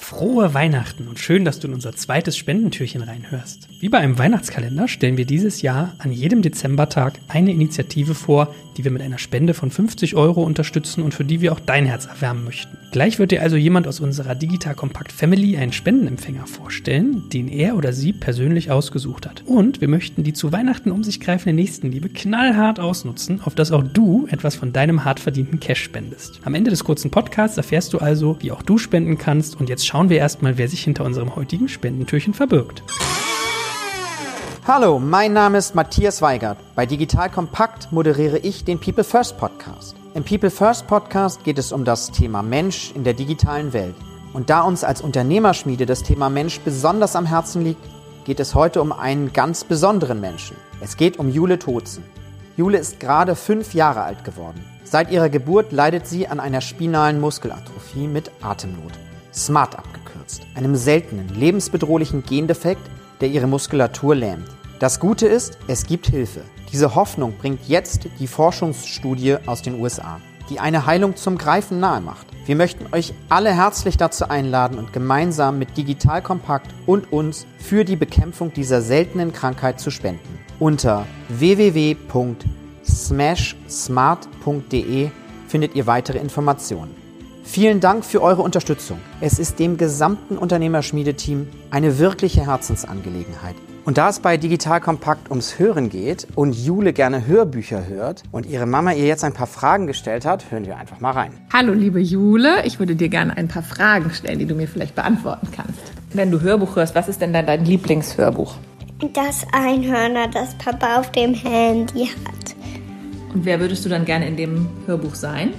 Frohe Weihnachten und schön, dass du in unser zweites Spendentürchen reinhörst. Wie bei einem Weihnachtskalender stellen wir dieses Jahr an jedem Dezembertag eine Initiative vor, die wir mit einer Spende von 50 Euro unterstützen und für die wir auch dein Herz erwärmen möchten. Gleich wird dir also jemand aus unserer Digital Compact Family einen Spendenempfänger vorstellen, den er oder sie persönlich ausgesucht hat. Und wir möchten die zu Weihnachten um sich greifende Nächstenliebe knallhart ausnutzen, auf dass auch du etwas von deinem hart verdienten Cash spendest. Am Ende des kurzen Podcasts erfährst du also, wie auch du spenden kannst und jetzt schauen wir erstmal, wer sich hinter unserem heutigen Spendentürchen verbirgt. Hallo, mein Name ist Matthias Weigert. Bei Digital Kompakt moderiere ich den People First Podcast. Im People First Podcast geht es um das Thema Mensch in der digitalen Welt. Und da uns als Unternehmerschmiede das Thema Mensch besonders am Herzen liegt, geht es heute um einen ganz besonderen Menschen. Es geht um Jule Tozen. Jule ist gerade fünf Jahre alt geworden. Seit ihrer Geburt leidet sie an einer spinalen Muskelatrophie mit Atemnot. SMART abgekürzt, einem seltenen, lebensbedrohlichen Gendefekt, der ihre Muskulatur lähmt. Das Gute ist, es gibt Hilfe. Diese Hoffnung bringt jetzt die Forschungsstudie aus den USA, die eine Heilung zum Greifen nahe macht. Wir möchten euch alle herzlich dazu einladen und gemeinsam mit Digital Kompakt und uns für die Bekämpfung dieser seltenen Krankheit zu spenden. Unter www.smashsmart.de findet ihr weitere Informationen. Vielen Dank für eure Unterstützung. Es ist dem gesamten Unternehmerschmiedeteam eine wirkliche Herzensangelegenheit. Und da es bei Digital Kompakt ums Hören geht und Jule gerne Hörbücher hört und ihre Mama ihr jetzt ein paar Fragen gestellt hat, hören wir einfach mal rein. Hallo liebe Jule, ich würde dir gerne ein paar Fragen stellen, die du mir vielleicht beantworten kannst. Wenn du Hörbuch hörst, was ist denn dann dein Lieblingshörbuch? Das Einhörner, das Papa auf dem Handy hat. Und wer würdest du dann gerne in dem Hörbuch sein?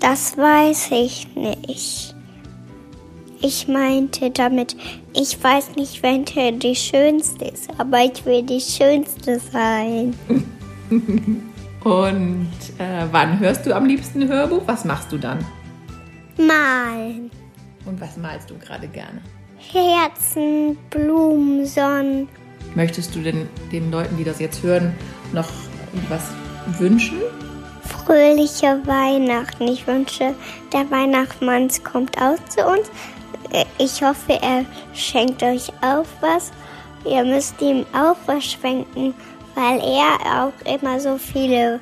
Das weiß ich nicht. Ich meinte damit, ich weiß nicht, welche die schönste ist, aber ich will die schönste sein. Und äh, wann hörst du am liebsten Hörbuch? Was machst du dann? Malen. Und was malst du gerade gerne? Herzen, Blumen, Sonnen. Möchtest du denn den Leuten, die das jetzt hören, noch was wünschen? Fröhliche Weihnachten. Ich wünsche, der Weihnachtsmann kommt auch zu uns. Ich hoffe, er schenkt euch auch was. Ihr müsst ihm auch was schenken, weil er auch immer so viele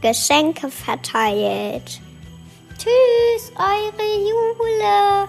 Geschenke verteilt. Tschüss, eure Jule.